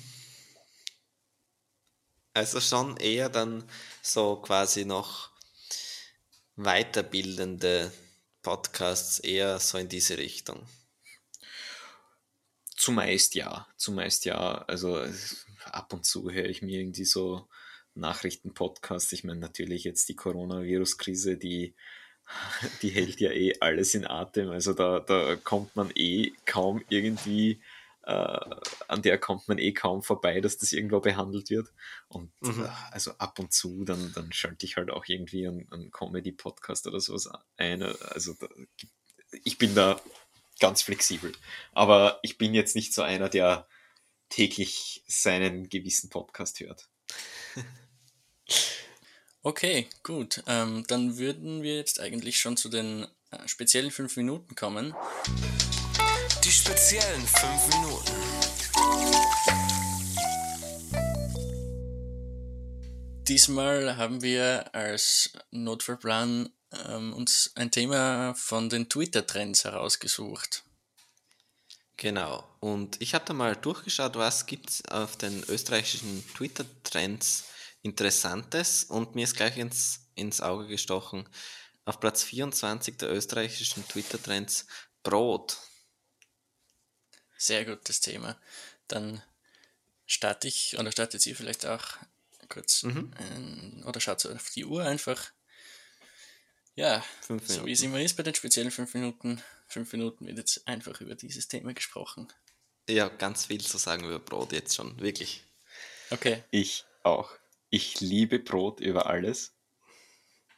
Also schon eher dann so quasi noch weiterbildende Podcasts, eher so in diese Richtung. Zumeist ja, zumeist ja. Also ab und zu höre ich mir irgendwie so Nachrichtenpodcasts. Ich meine natürlich jetzt die Coronavirus-Krise, die die hält ja eh alles in Atem. Also da, da kommt man eh kaum irgendwie, äh, an der kommt man eh kaum vorbei, dass das irgendwo behandelt wird. Und mhm. äh, also ab und zu, dann, dann schalte ich halt auch irgendwie einen, einen Comedy-Podcast oder sowas ein. Also da, ich bin da ganz flexibel. Aber ich bin jetzt nicht so einer, der täglich seinen gewissen Podcast hört. Okay, gut. Ähm, dann würden wir jetzt eigentlich schon zu den äh, speziellen fünf Minuten kommen. Die speziellen fünf Minuten. Diesmal haben wir als Notfallplan ähm, uns ein Thema von den Twitter-Trends herausgesucht. Genau. Und ich habe da mal durchgeschaut, was gibt es auf den österreichischen Twitter-Trends Interessantes und mir ist gleich ins, ins Auge gestochen. Auf Platz 24 der österreichischen Twitter-Trends Brot. Sehr gutes Thema. Dann starte ich oder startet sie vielleicht auch kurz mhm. ein, oder schaut auf die Uhr einfach. Ja, so wie es immer ist bei den speziellen fünf Minuten. Fünf Minuten wird jetzt einfach über dieses Thema gesprochen. Ja, ganz viel zu sagen über Brot jetzt schon, wirklich. Okay. Ich auch ich liebe Brot über alles.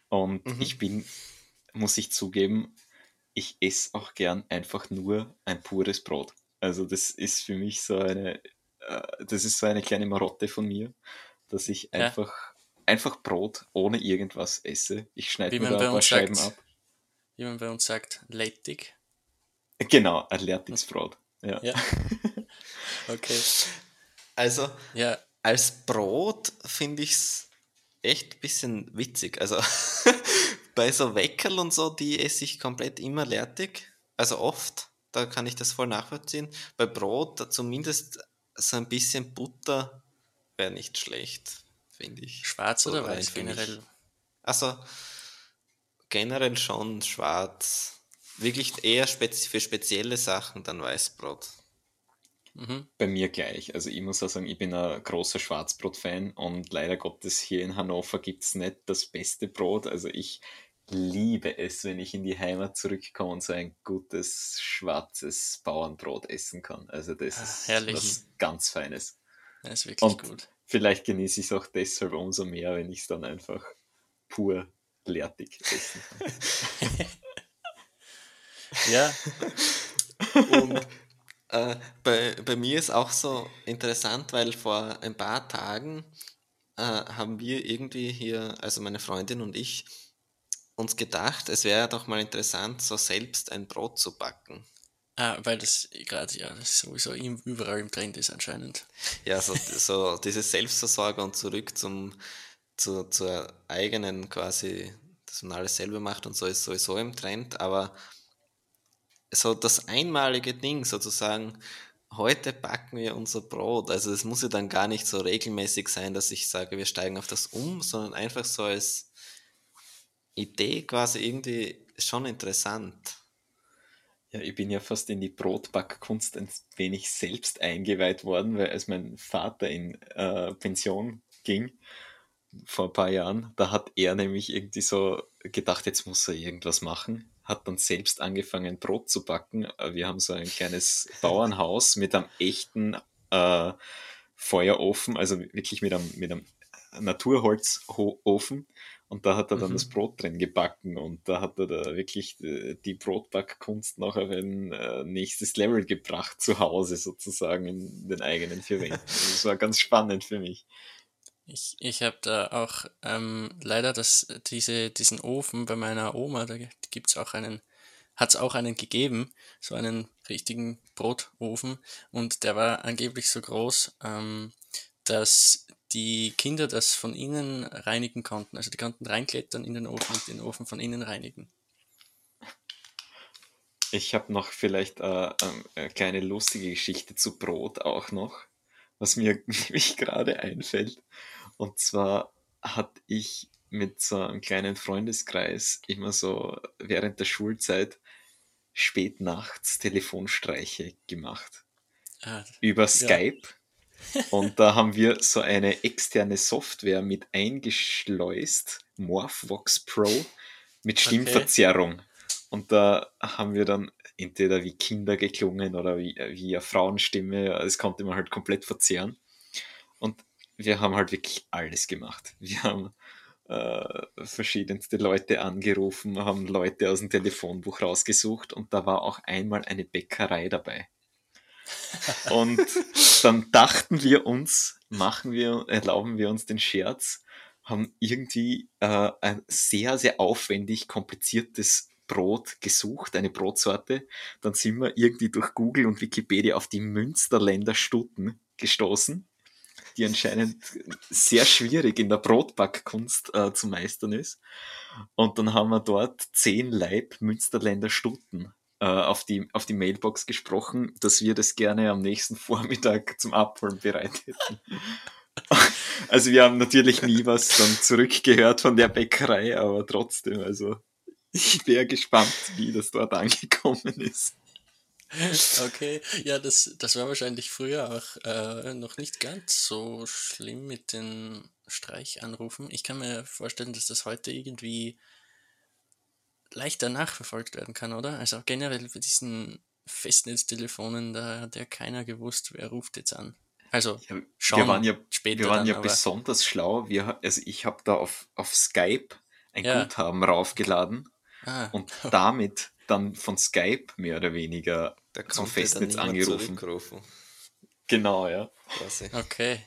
Und mhm. ich bin, muss ich zugeben, ich esse auch gern einfach nur ein pures Brot. Also das ist für mich so eine, äh, das ist so eine kleine Marotte von mir, dass ich ja. einfach, einfach Brot ohne irgendwas esse. Ich schneide mir da ein paar Scheiben sagt, ab. Wie man bei uns sagt, lättig. Genau, ein lertiges Brot. Ja. ja. okay. Also, ja als Brot finde ich es echt ein bisschen witzig. Also bei so Weckerl und so, die esse ich komplett immer lertig. Also oft, da kann ich das voll nachvollziehen. Bei Brot zumindest so ein bisschen Butter wäre nicht schlecht, finde ich. Schwarz oder, oder weiß generell? Also generell schon schwarz. Wirklich eher spezi für spezielle Sachen dann Weißbrot. Mhm. Bei mir gleich. Also ich muss auch sagen, ich bin ein großer Schwarzbrot-Fan und leider Gottes hier in Hannover gibt es nicht das beste Brot. Also ich liebe es, wenn ich in die Heimat zurückkomme und so ein gutes schwarzes Bauernbrot essen kann. Also das ah, ist herrlich. was ganz Feines. Das ist wirklich und gut. Vielleicht genieße ich es auch deshalb umso mehr, wenn ich es dann einfach pur lertig essen kann. ja. Und äh, bei, bei mir ist auch so interessant, weil vor ein paar Tagen äh, haben wir irgendwie hier, also meine Freundin und ich, uns gedacht, es wäre doch mal interessant, so selbst ein Brot zu backen. Ah, weil das gerade ja das sowieso überall im Trend ist anscheinend. Ja, so, so diese Selbstversorger und zurück zum, zu, zur eigenen quasi, dass man alles selber macht und so ist sowieso im Trend, aber so das einmalige Ding sozusagen, heute backen wir unser Brot. Also es muss ja dann gar nicht so regelmäßig sein, dass ich sage, wir steigen auf das um, sondern einfach so als Idee quasi irgendwie schon interessant. Ja, ich bin ja fast in die Brotbackkunst ein wenig selbst eingeweiht worden, weil als mein Vater in äh, Pension ging, vor ein paar Jahren, da hat er nämlich irgendwie so gedacht, jetzt muss er irgendwas machen hat dann selbst angefangen, Brot zu backen. Äh, wir haben so ein kleines Bauernhaus mit einem echten äh, Feuerofen, also wirklich mit einem, mit einem Naturholzofen. Und da hat er dann mhm. das Brot drin gebacken und da hat er da wirklich die, die Brotbackkunst noch auf ein äh, nächstes Level gebracht, zu Hause sozusagen in den eigenen vier Wänden. Das war ganz spannend für mich. Ich, ich habe da auch ähm, leider das, diese, diesen Ofen bei meiner Oma, da gibt's auch einen, hat es auch einen gegeben, so einen richtigen Brotofen und der war angeblich so groß, ähm, dass die Kinder das von innen reinigen konnten. Also die konnten reinklettern in den Ofen und den Ofen von innen reinigen. Ich habe noch vielleicht äh, ähm, eine kleine lustige Geschichte zu Brot auch noch, was mir gerade einfällt. Und zwar hatte ich mit so einem kleinen Freundeskreis immer so während der Schulzeit spät nachts Telefonstreiche gemacht. Ah, über Skype. Ja. Und da haben wir so eine externe Software mit eingeschleust, Morphvox Pro, mit Stimmverzerrung. Und da haben wir dann entweder wie Kinder geklungen oder wie, wie eine Frauenstimme. Es konnte man halt komplett verzerren. Und wir haben halt wirklich alles gemacht. Wir haben äh, verschiedenste Leute angerufen, haben Leute aus dem Telefonbuch rausgesucht und da war auch einmal eine Bäckerei dabei. und dann dachten wir uns, machen wir, erlauben wir uns den Scherz, haben irgendwie äh, ein sehr, sehr aufwendig kompliziertes Brot gesucht, eine Brotsorte. Dann sind wir irgendwie durch Google und Wikipedia auf die Münsterländer Stuten gestoßen, die anscheinend sehr schwierig in der Brotbackkunst äh, zu meistern ist. Und dann haben wir dort zehn Leib Münsterländer Stuten äh, auf, die, auf die Mailbox gesprochen, dass wir das gerne am nächsten Vormittag zum Abholen bereit hätten. Also wir haben natürlich nie was dann zurückgehört von der Bäckerei, aber trotzdem, also ich wäre gespannt, wie das dort angekommen ist. Okay, ja, das, das war wahrscheinlich früher auch äh, noch nicht ganz so schlimm mit den Streichanrufen. Ich kann mir vorstellen, dass das heute irgendwie leichter nachverfolgt werden kann, oder? Also generell bei diesen Festnetztelefonen, da hat ja keiner gewusst, wer ruft jetzt an. Also Ja, schon wir waren ja, später wir waren dann, ja besonders schlau. Wir, also ich habe da auf, auf Skype ein Ja. Guthaben raufgeladen Ah, und damit dann von Skype mehr oder weniger Da zum Festnetz angerufen. zurückrufen. Genau, ja. Quasi. okay.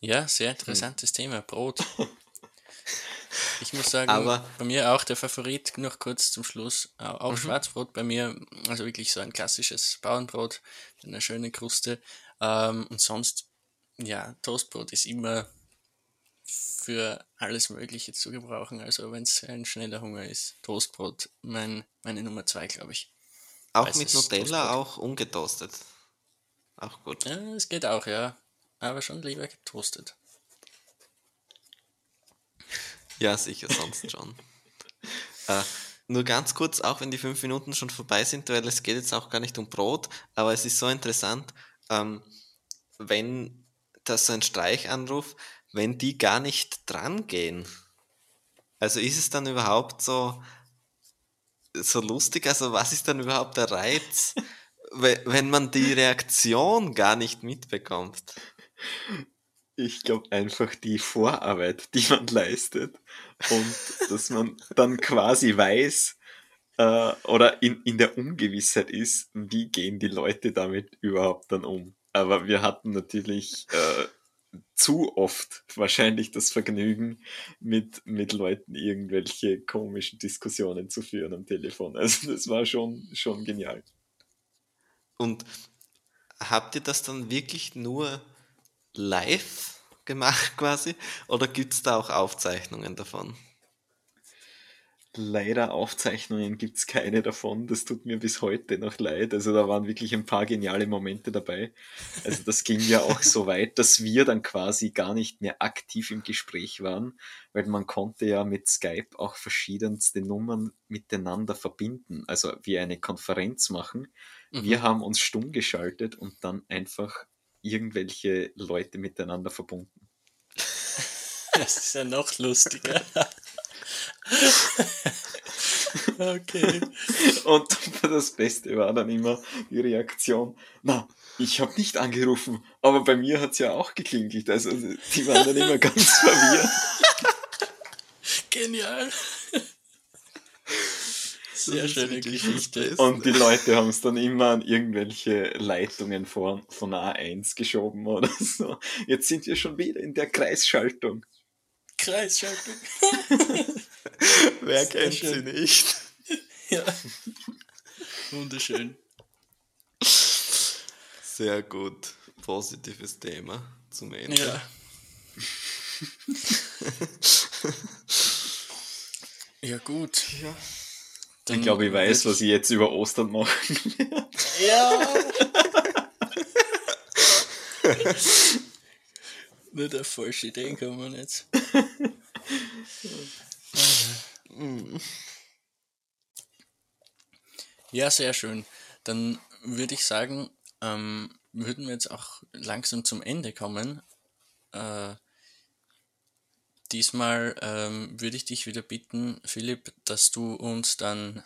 Ja, sehr interessantes Thema. Brot. Ich muss sagen, Aber- bei mir auch der Favorit, noch kurz zum Schluss, au- auch Schwarzbrot bei mir, also wirklich so ein klassisches Bauernbrot mit einer schönen Kruste. Ähm, und sonst, ja, Toastbrot ist immer für alles Mögliche zu gebrauchen. Also wenn es ein schneller Hunger ist, Toastbrot, mein, meine Nummer zwei, glaube ich. Auch Weißes mit Nutella, Toastbrot. auch ungetoastet. Auch gut. Ja, es geht auch, ja. Aber schon lieber getoastet. Ja, sicher, sonst schon. äh, nur ganz kurz, auch wenn die fünf Minuten schon vorbei sind, weil es geht jetzt auch gar nicht um Brot, aber es ist so interessant, ähm, wenn das so ein Streichanruf, wenn die gar nicht dran gehen. Also ist es dann überhaupt so, so lustig? Also was ist dann überhaupt der Reiz, we- wenn man die Reaktion gar nicht mitbekommt? Ich glaube einfach die Vorarbeit, die man leistet und dass man dann quasi weiß äh, oder in, in der Ungewissheit ist, wie gehen die Leute damit überhaupt dann um. Aber wir hatten natürlich äh, zu oft wahrscheinlich das Vergnügen, mit, mit Leuten irgendwelche komischen Diskussionen zu führen am Telefon. Also das war schon, schon genial. Und habt ihr das dann wirklich nur live gemacht quasi? Oder gibt es da auch Aufzeichnungen davon? Leider Aufzeichnungen gibt's keine davon. Das tut mir bis heute noch leid. Also da waren wirklich ein paar geniale Momente dabei. Also das ging ja auch so weit, dass wir dann quasi gar nicht mehr aktiv im Gespräch waren, weil man konnte ja mit Skype auch verschiedenste Nummern miteinander verbinden. Also wie eine Konferenz machen. Wir haben uns stumm geschaltet und dann einfach irgendwelche Leute miteinander verbunden. Das ist ja noch lustiger. Okay. Und das Beste war dann immer die Reaktion, na, ich habe nicht angerufen, aber bei mir hat's ja auch geklingelt. Also die waren dann immer ganz verwirrt. Genial. Sehr schöne Geschichte. Und die Leute haben es dann immer an irgendwelche Leitungen von, von A1 geschoben oder so. Jetzt sind wir schon wieder in der Kreisschaltung. Kreisschaltung. Wer kennt schön. sie nicht? Ja. Wunderschön. Sehr gut. Positives Thema zum Ende. Ja. ja, gut. Ja. Dann Ich glaube, ich weiß, was ich jetzt über Ostern machen werde. Ja. Nur der falsche Idee kommen jetzt. Ja, sehr schön. Dann würde ich sagen, ähm, würden wir jetzt auch langsam zum Ende kommen. Äh, diesmal ähm, würde ich dich wieder bitten, Philipp, dass du uns dann,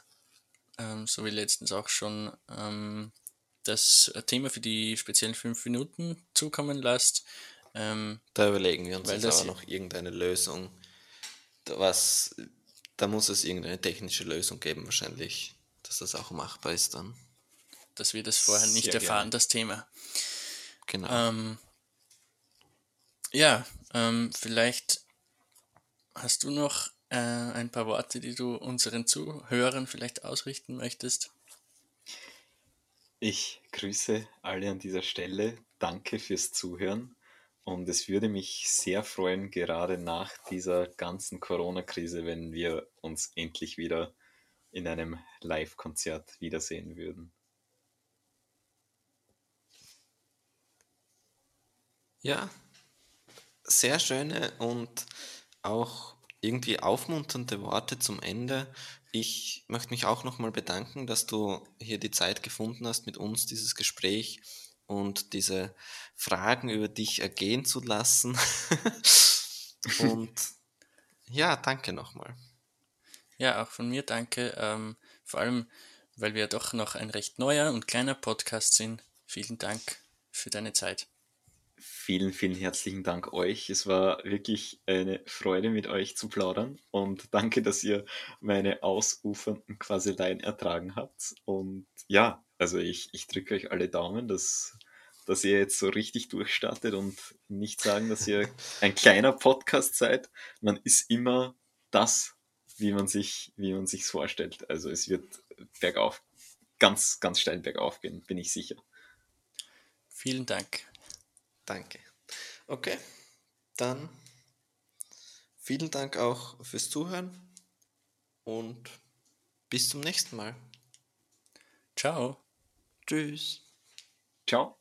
ähm, so wie letztens auch schon, ähm, das Thema für die speziellen fünf Minuten zukommen lässt. Ähm, da überlegen wir uns weil jetzt aber noch irgendeine Lösung. Da Was, da muss es irgendeine technische Lösung geben, wahrscheinlich, dass das auch machbar ist dann. dass wir das vorher nicht Sehr erfahren, gerne. das Thema. Genau. Ähm, ja, ähm, vielleicht hast du noch äh, ein paar Worte, die du unseren Zuhörern vielleicht ausrichten möchtest. Ich grüße alle an dieser Stelle. Danke fürs Zuhören. Und es würde mich sehr freuen, gerade nach dieser ganzen Corona-Krise, wenn wir uns endlich wieder in einem Live-Konzert wiedersehen würden. Ja, sehr schöne und auch irgendwie aufmunternde Worte zum Ende. Ich möchte mich auch nochmal bedanken, dass du hier die Zeit gefunden hast, mit uns dieses Gespräch und diese Fragen über dich ergehen zu lassen. und ja, danke nochmal. Ja, auch von mir danke. Ähm, vor allem, weil wir doch noch ein recht neuer und kleiner Podcast sind. Vielen Dank für deine Zeit. Vielen, vielen herzlichen Dank euch. Es war wirklich eine Freude, mit euch zu plaudern. Und danke, dass ihr meine ausufernden Quaseleien ertragen habt. Und ja, also ich, ich drücke euch alle Daumen, dass, dass ihr jetzt so richtig durchstartet und nicht sagen, dass ihr ein kleiner Podcast seid. Man ist immer das, wie man sich, wie man sich's vorstellt. Also es wird bergauf, ganz, ganz steil bergauf gehen, bin ich sicher. Vielen Dank. Danke. Okay, dann vielen Dank auch fürs Zuhören und bis zum nächsten Mal. Ciao. Tschüss. Ciao.